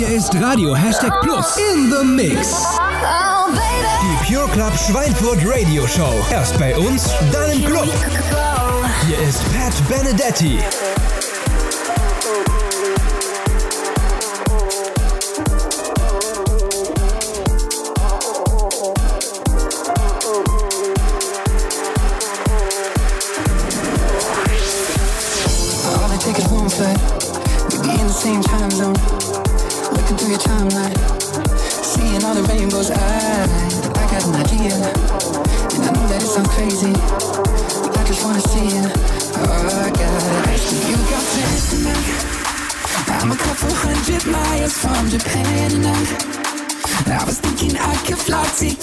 Hier ist Radio Hashtag Plus in the Mix. Die Pure Club Schweinfurt Radio Show. Erst bei uns, dann im Club. Hier ist Pat Benedetti.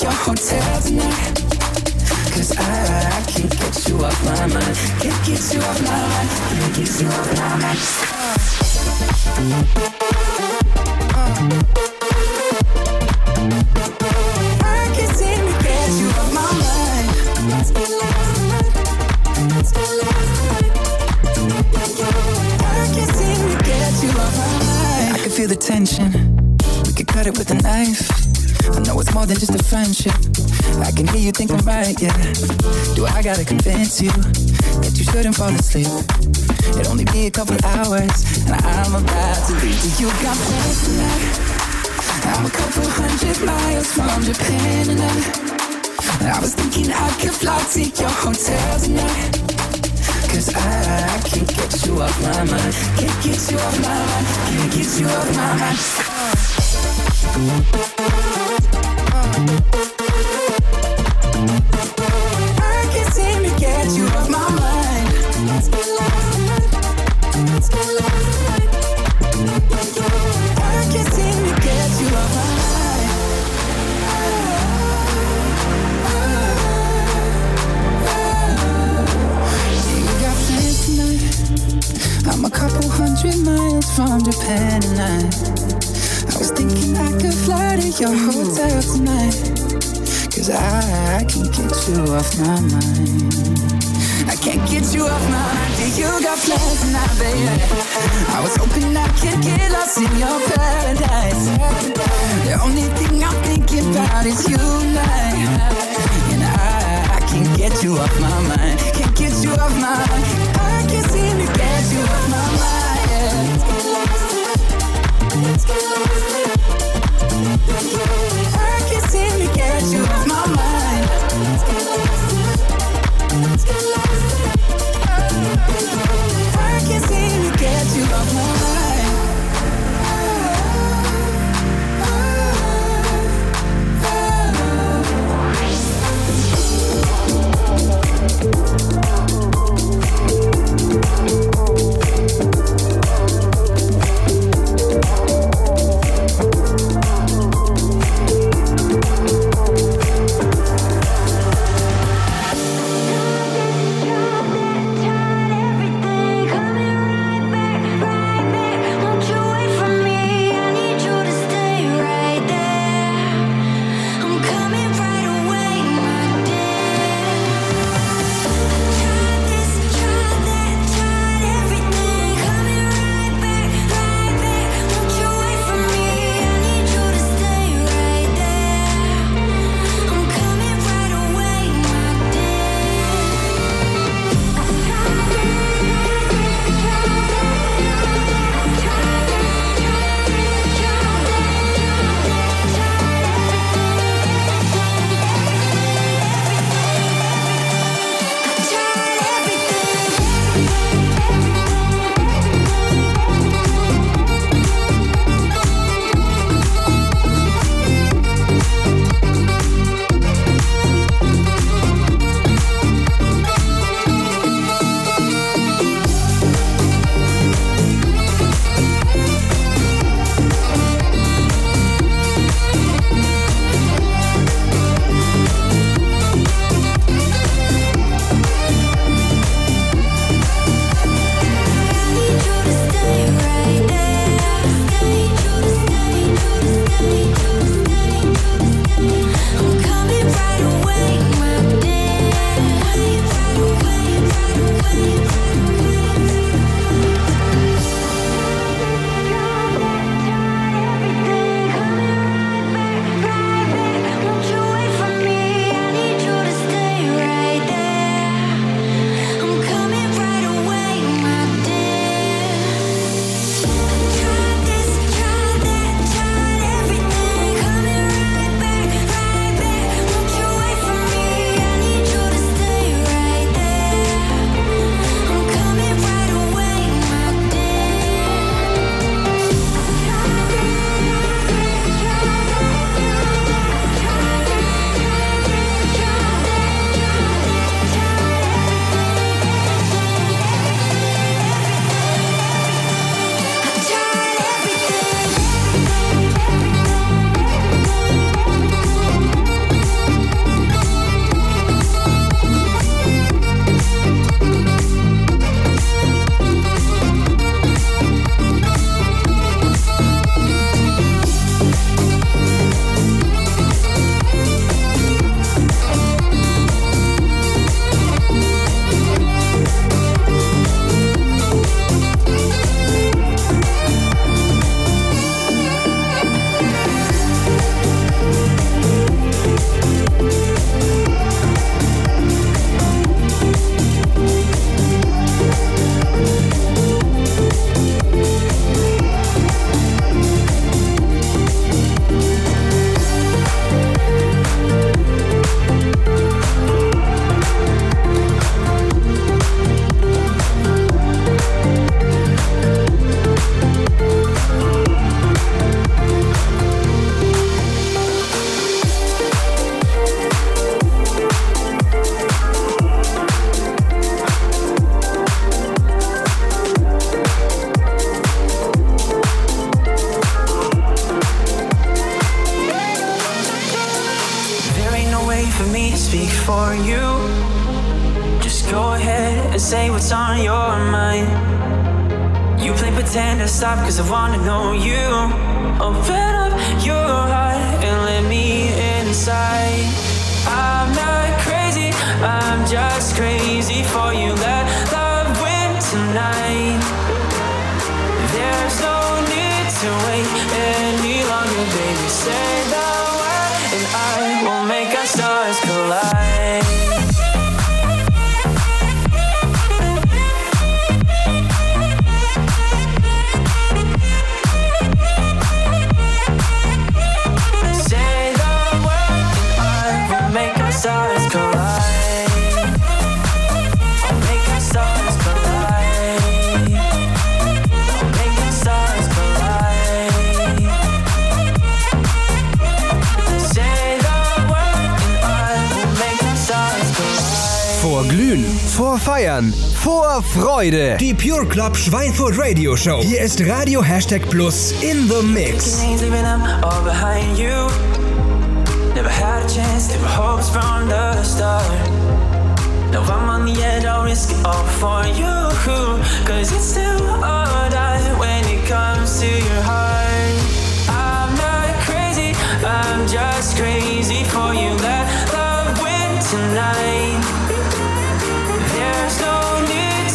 Your hotel tonight. Cause I, I can't get you off my mind. Can't get you off my mind. Can't get you off my mind. I can't seem to get you off my mind. I can't seem to get you off my mind. I can feel the tension. We could cut it with a knife. I know it's more than just a friendship. I can hear you think I'm right, yeah. Do I gotta convince you that you shouldn't fall asleep? It'll only be a couple hours, and I'm about to leave. You got plans tonight. I'm a couple hundred miles from Japan, and I, was thinking I could fly to your hotel tonight. Cause I can't get you off my mind. Can't get you off my mind. Can't get you off my mind. I your hotel tonight. Cause I, I can't get you off my mind. I can't get you off my mind. You got plans tonight, baby. I was hoping I could get lost in your paradise. The only thing I'm thinking about is you and I. And I, I can't get you off my mind. Can't get you off my mind. I can't seem to get you off my mind. To get you off my mind. I can't seem to get you off my mind. Vorfeiern, Vorfreude. Die Pure Club Schweinfurt Radio Show. Hier ist Radio Hashtag Plus in the Mix. Never had a chance to hopes from the start. Now I'm on the edge, I'll risk it all for you. Cause it's still all when it comes to your heart. I'm not crazy, I'm just crazy for you. Let love win tonight.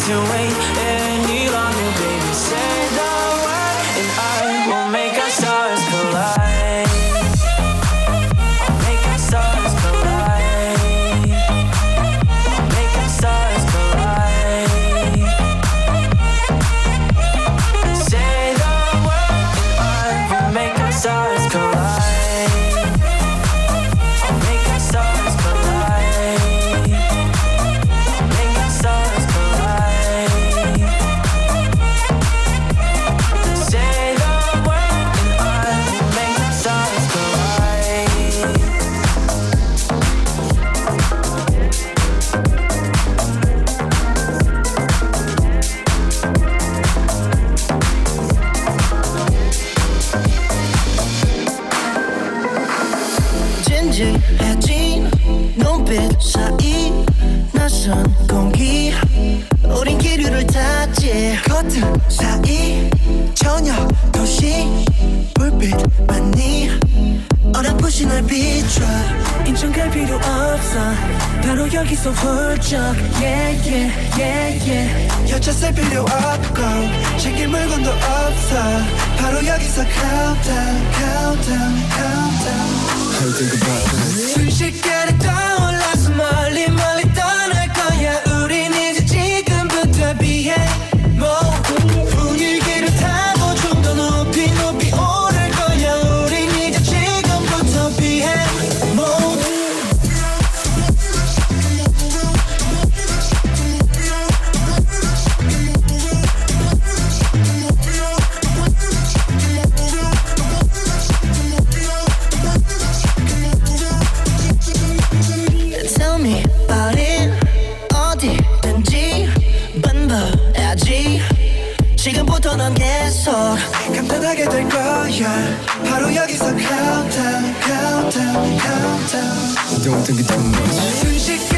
To wait 바로 여기서 훌쩍. Yeah countdown countdown countdown don't think about that. 거야 바로 여기서 countdown countdown countdown Don't think it too much.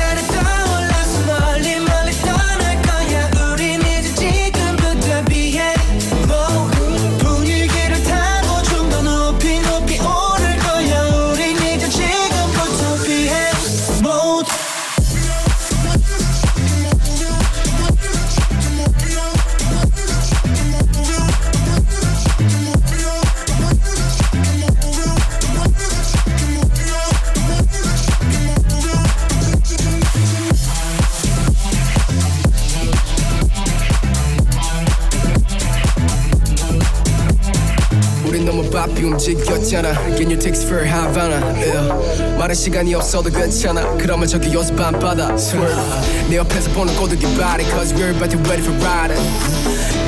바삐 움직였잖아 Can you text for Havana yeah. 말할 시간이 없어도 괜찮아 그러면 저기 요새 밤바다 Swerve 내 옆에서 보는 꼬드기 body Cause we're about to ready for riding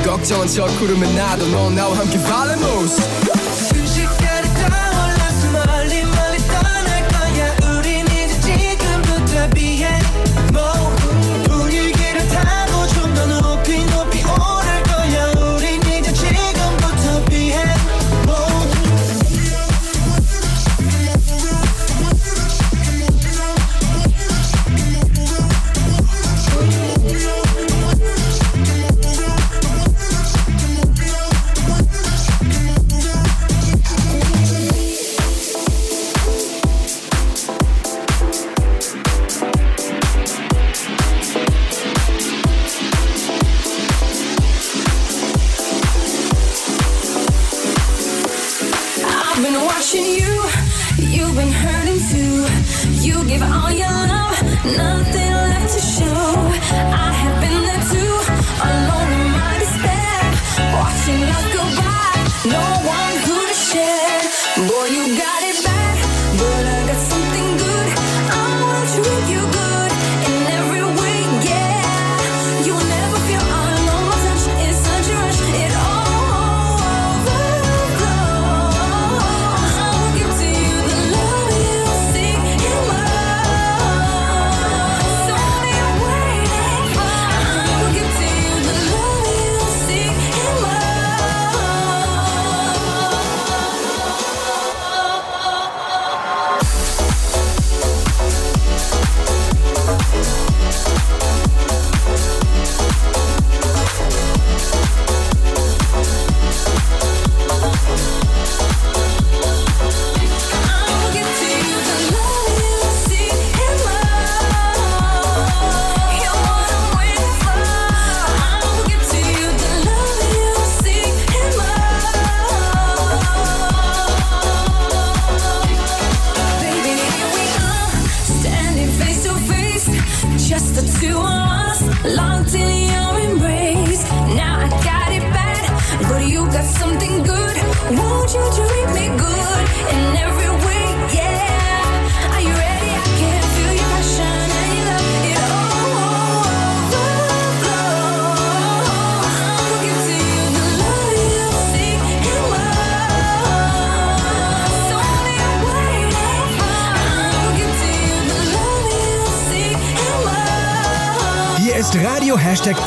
걱정은 저 구름에 나도 넌 나와 함께 발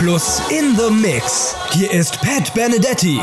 Plus in the Mix. Hier ist Pat Benedetti.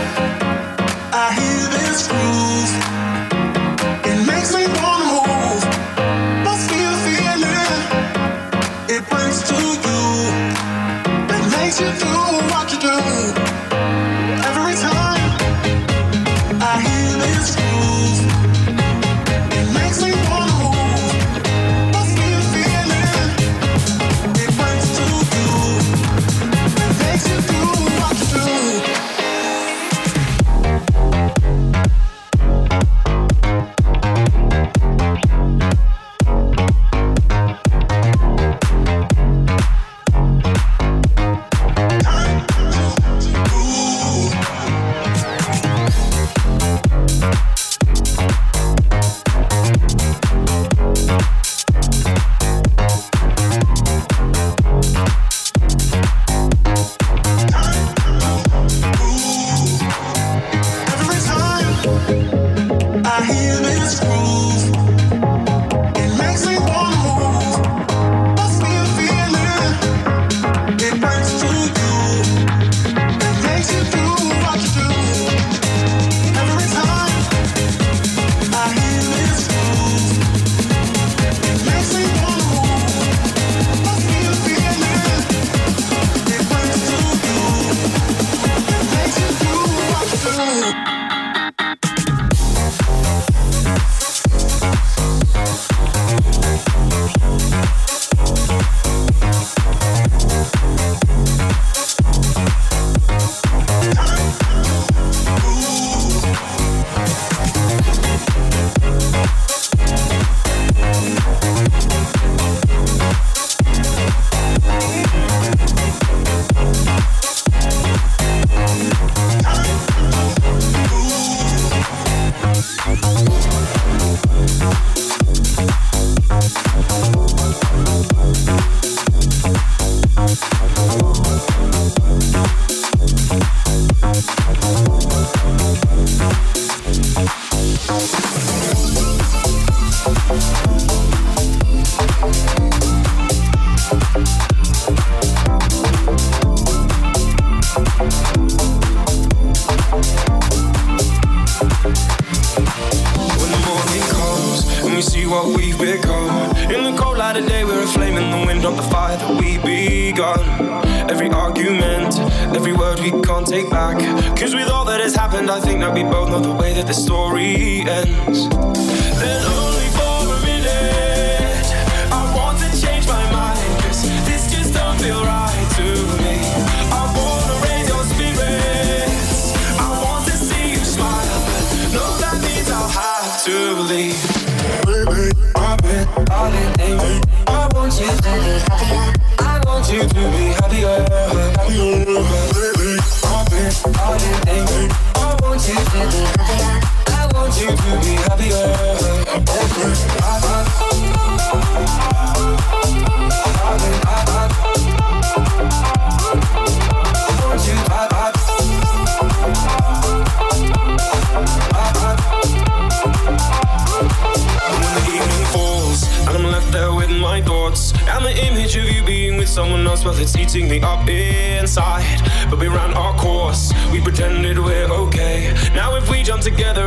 Bye.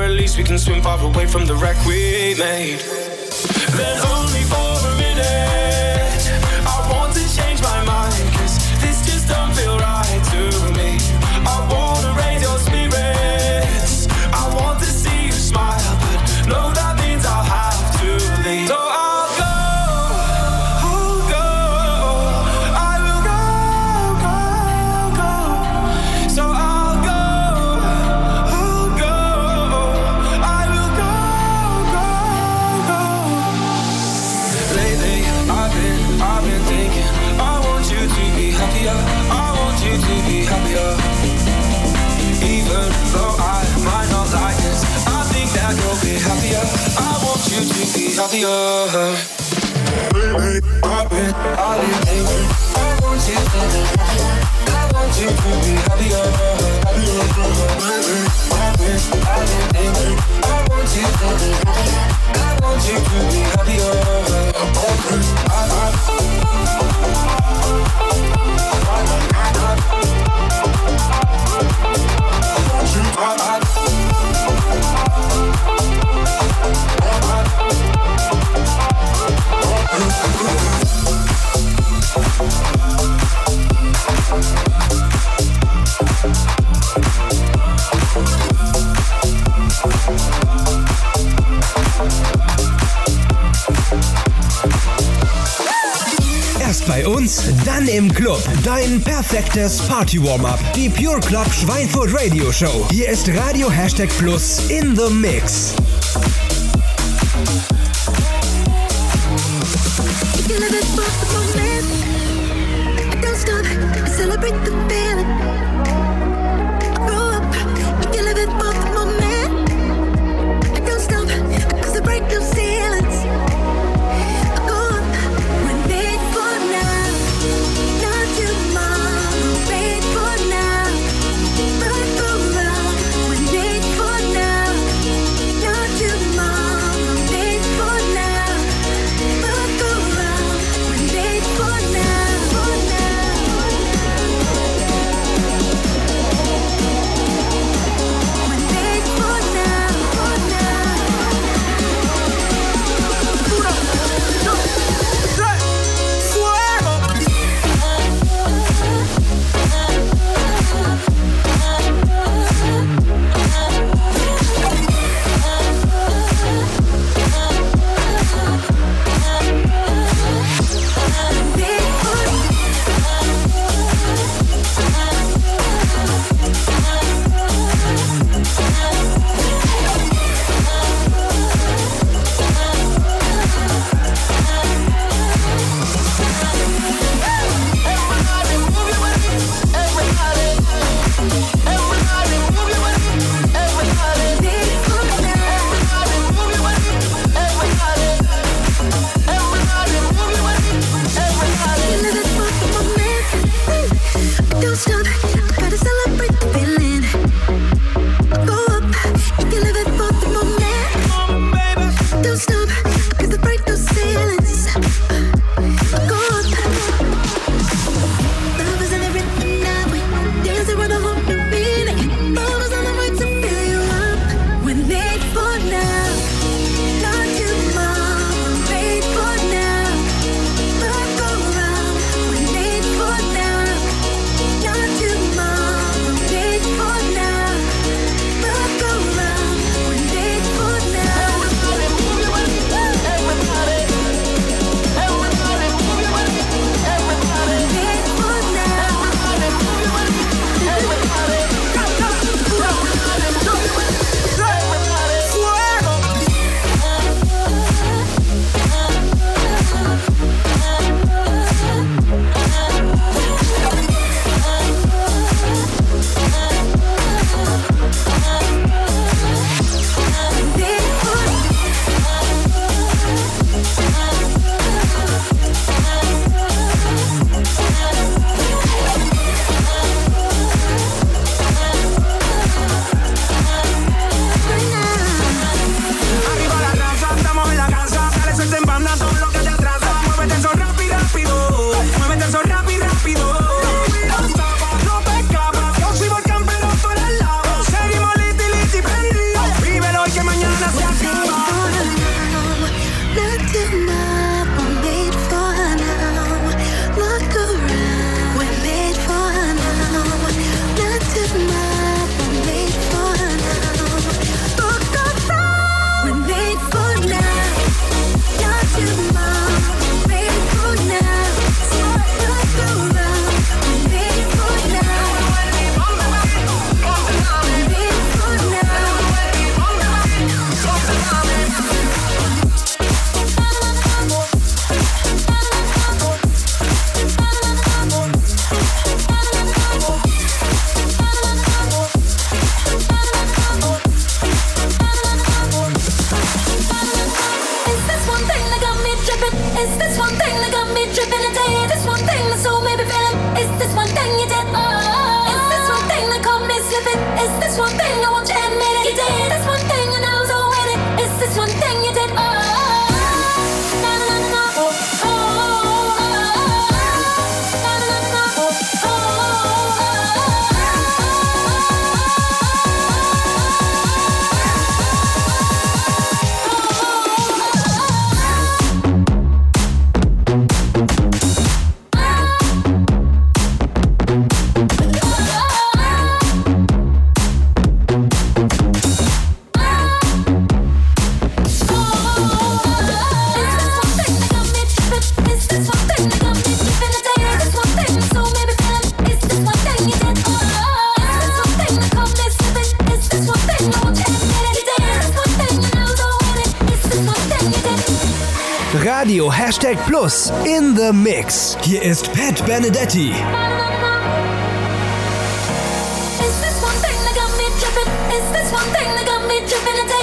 at least we can swim far away from the wreck we made. Then only for be. I I. I want you to be happier. I want you to be. I want you. uns, dann im Club. Dein perfektes Party-Warm-Up. Die Pure Club Schweinfurt Radio Show. Hier ist Radio Hashtag Plus in the Mix. Celebrate the feeling in the Mix. Hier ist Pat Benedetti. Is this one thing that got me tripping? Is this one thing that got me tripping?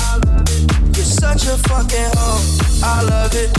You're such a fucking hoe. I love it.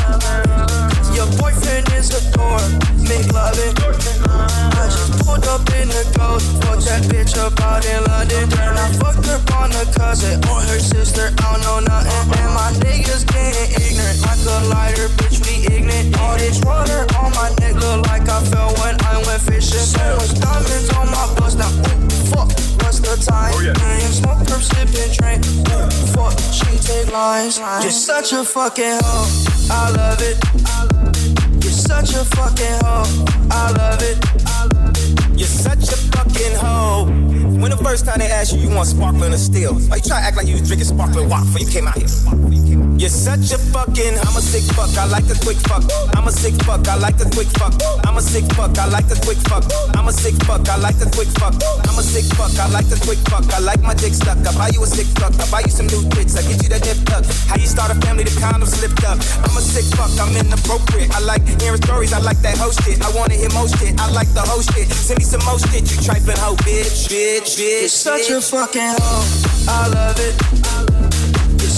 Your boyfriend is a dork. Make love it. I just pulled up in the ghost. Fucked that bitch up out in London. And I fucked her on a cousin or her sister. I don't know nothing. And my niggas getting ignorant. Like a liar, bitch, we ignorant. All this water on my neck look like I fell when I went fishing. So much diamonds on my bust. Now, ooh, fuck, what's the time? Oh, yeah. Smoke, perp, sipping drink. Ooh, fuck, she take long lines. You're such a fucking hoe. I love it. You're such a fucking hoe. I love it. You're such a fucking hoe. When the first time they asked you, you want sparkling or still? Why you try to act like you was drinking sparkling water before you came out here? You're such a fucking, I'm a sick fuck, I like a quick fuck. I'm a sick fuck, I like a quick fuck. I'm a sick fuck, I like a quick fuck. I'm a sick fuck, I like a quick fuck. I'm a sick fuck, I like a quick fuck. I like my dick stuck. I buy you a sick fuck, I buy you some new tits. I get you that nip tuck. How you start a family, the condom slipped up. I'm a sick fuck, I'm inappropriate. I like hearing stories, I like that host shit. I wanna hear most shit, I like the whole shit. Send me some more shit, you trifling hoe, bitch, bitch, bitch. You're such a fucking hoe, I love it. You're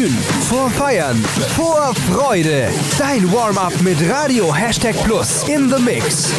Vor Glühen, vor Feiern, vor Freude. Dein Warm-up mit Radio Hashtag Plus in the Mix.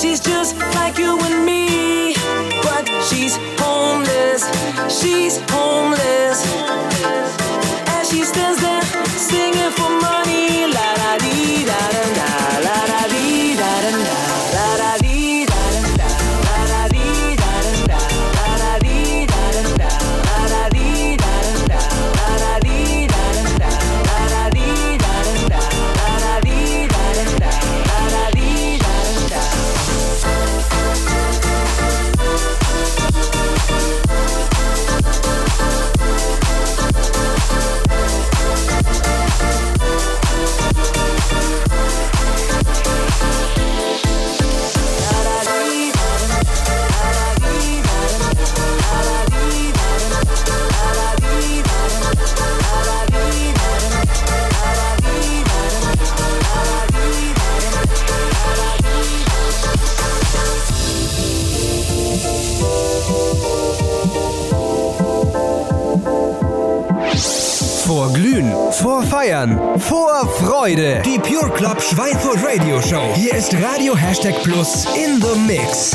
She's just like you and me, but she's homeless. She's homeless. Hashtag Plus in the Mix.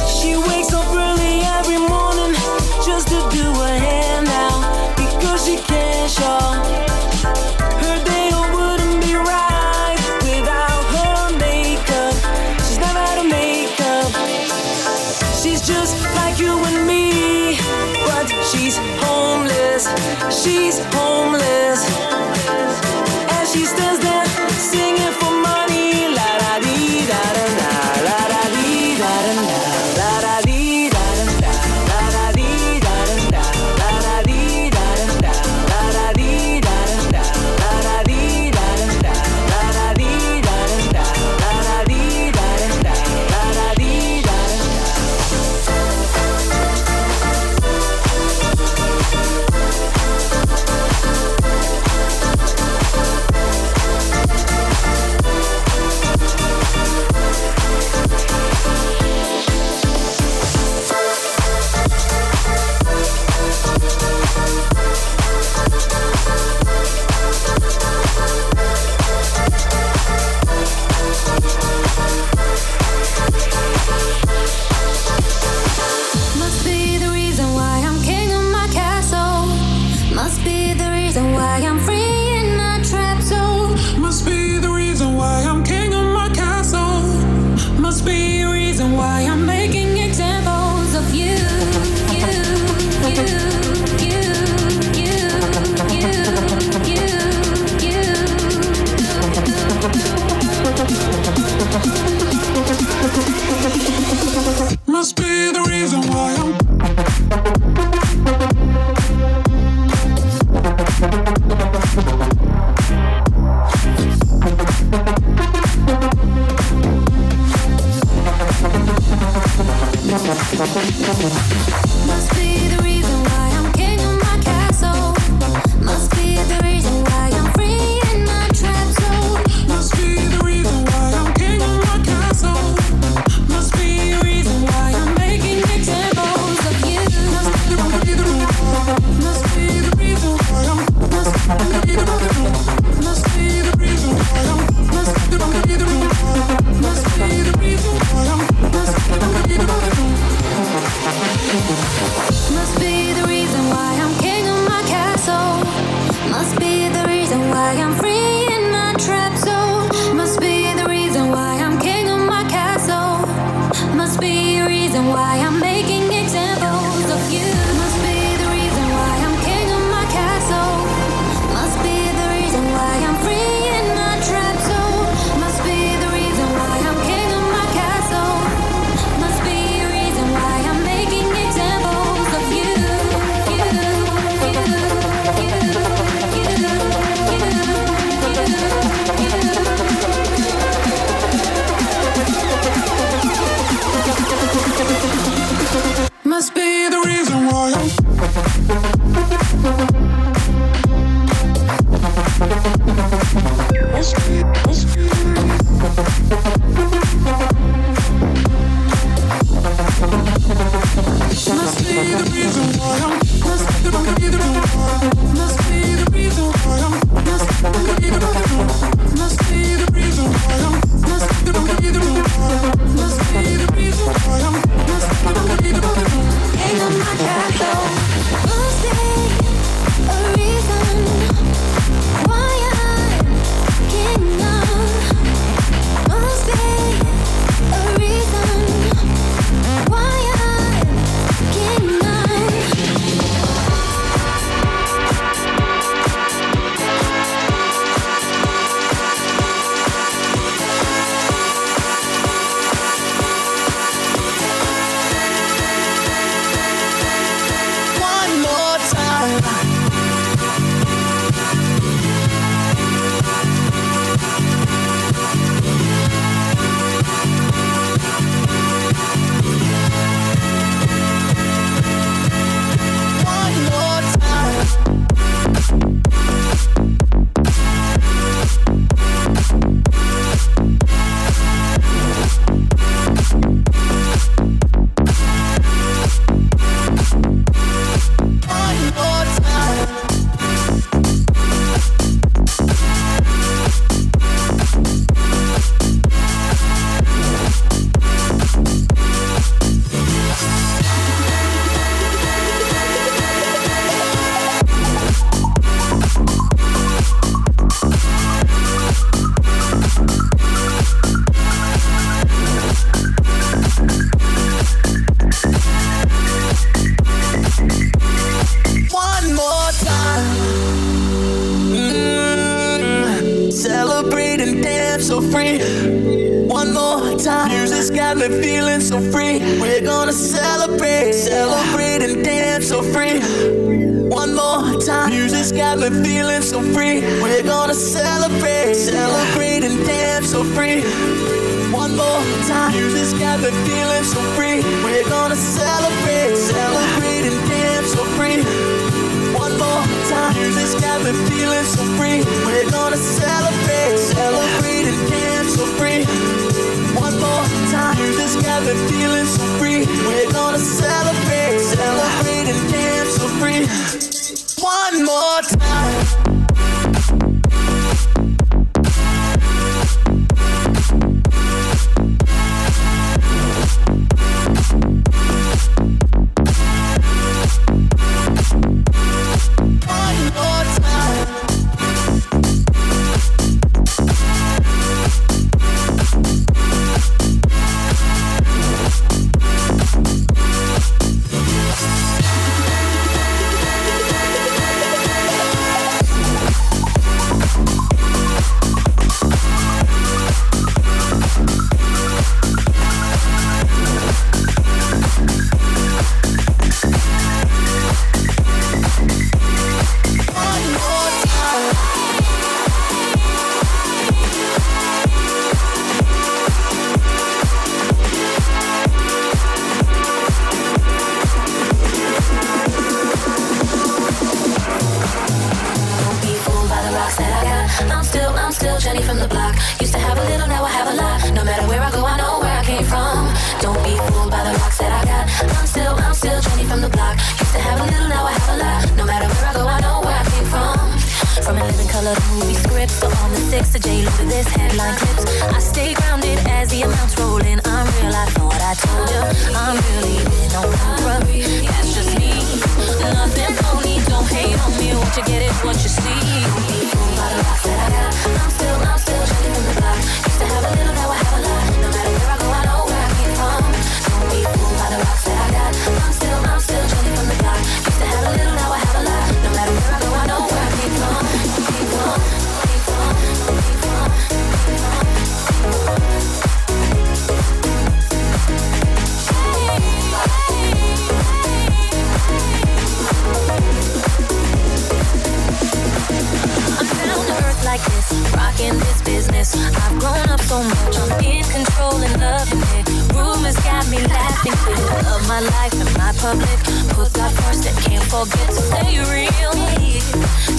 of my life and my public. Put God first and can't forget to stay real.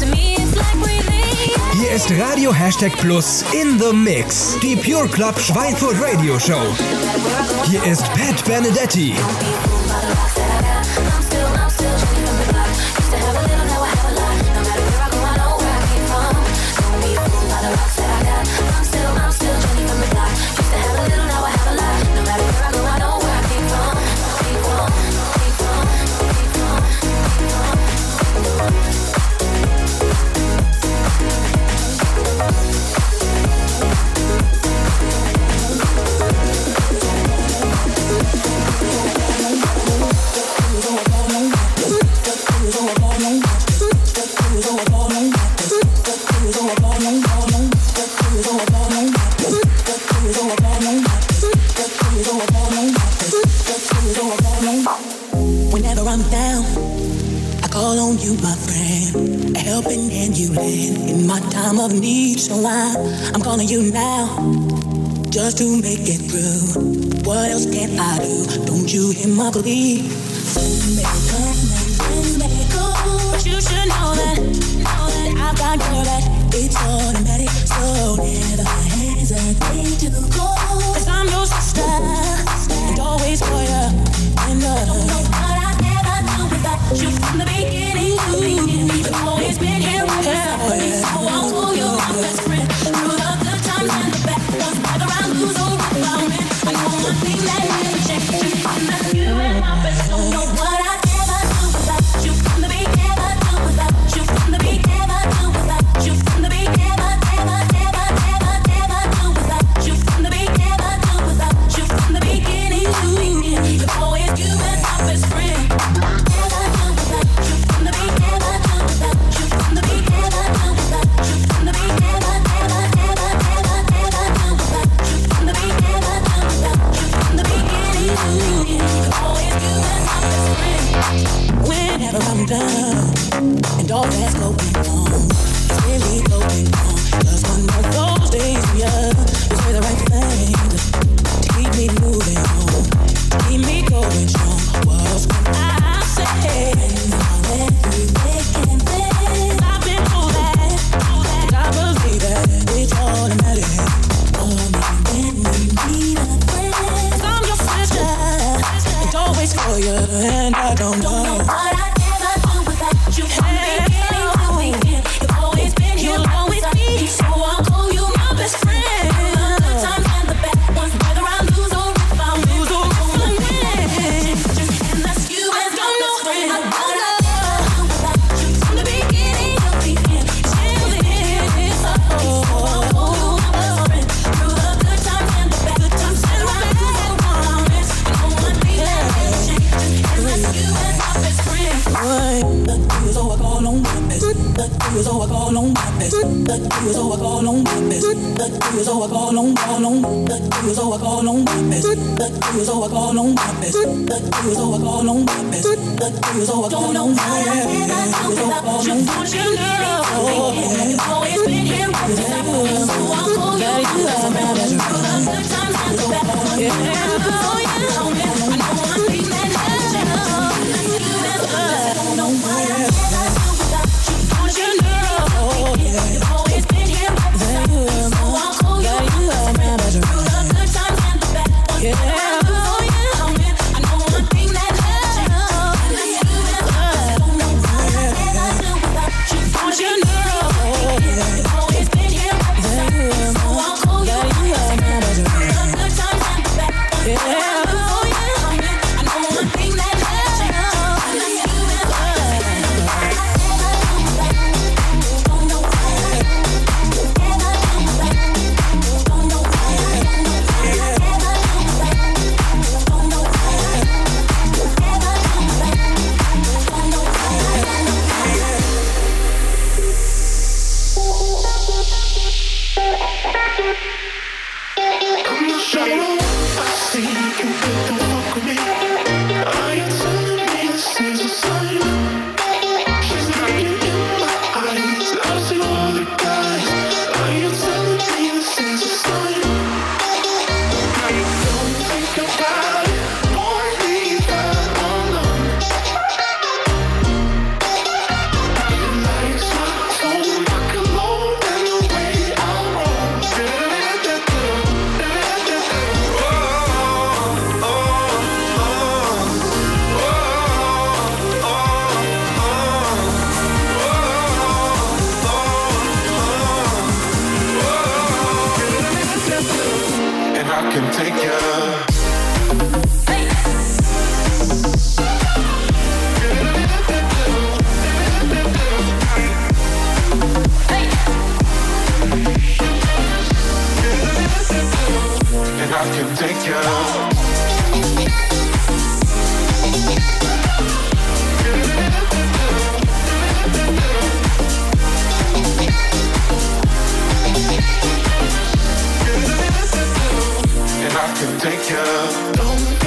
To me it's like breathing. Hier ist Radio Hashtag Plus in the Mix. Die Pure Club Schweinfurt Radio Show. Hier ist Pat Benedetti. I'm still, I'm still, I'm of need, so I'm, I'm calling you now just to make it through. What else can I do? Don't you hear my plea? I can take you. Don't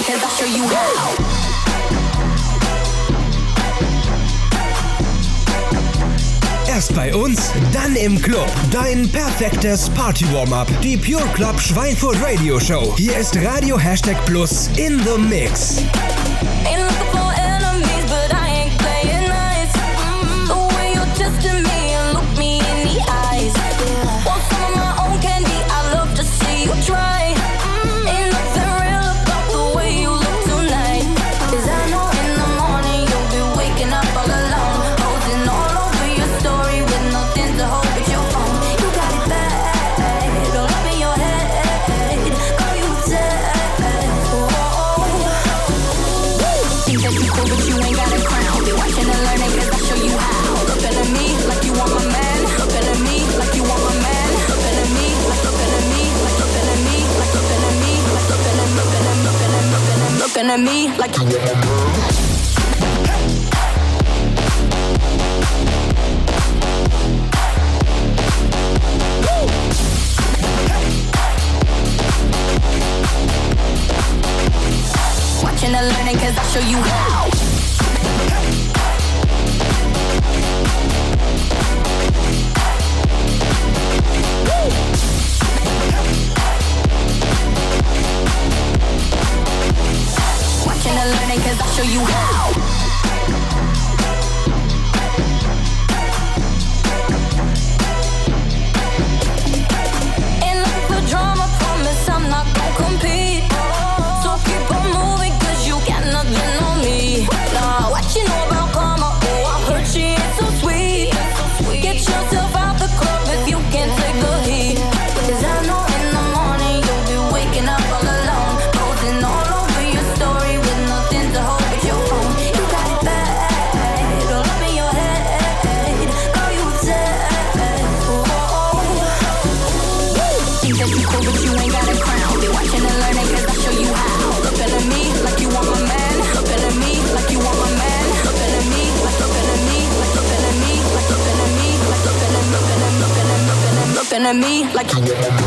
mind, cause I'll show you how. Erst bei uns, dann im Club. Dein perfektes Party-Warm-Up. Die Pure Club Schweinfurt Radio Show. Hier ist Radio Hashtag Plus in the Mix. like I am. Watching and learning cause I show you how show you how. me like.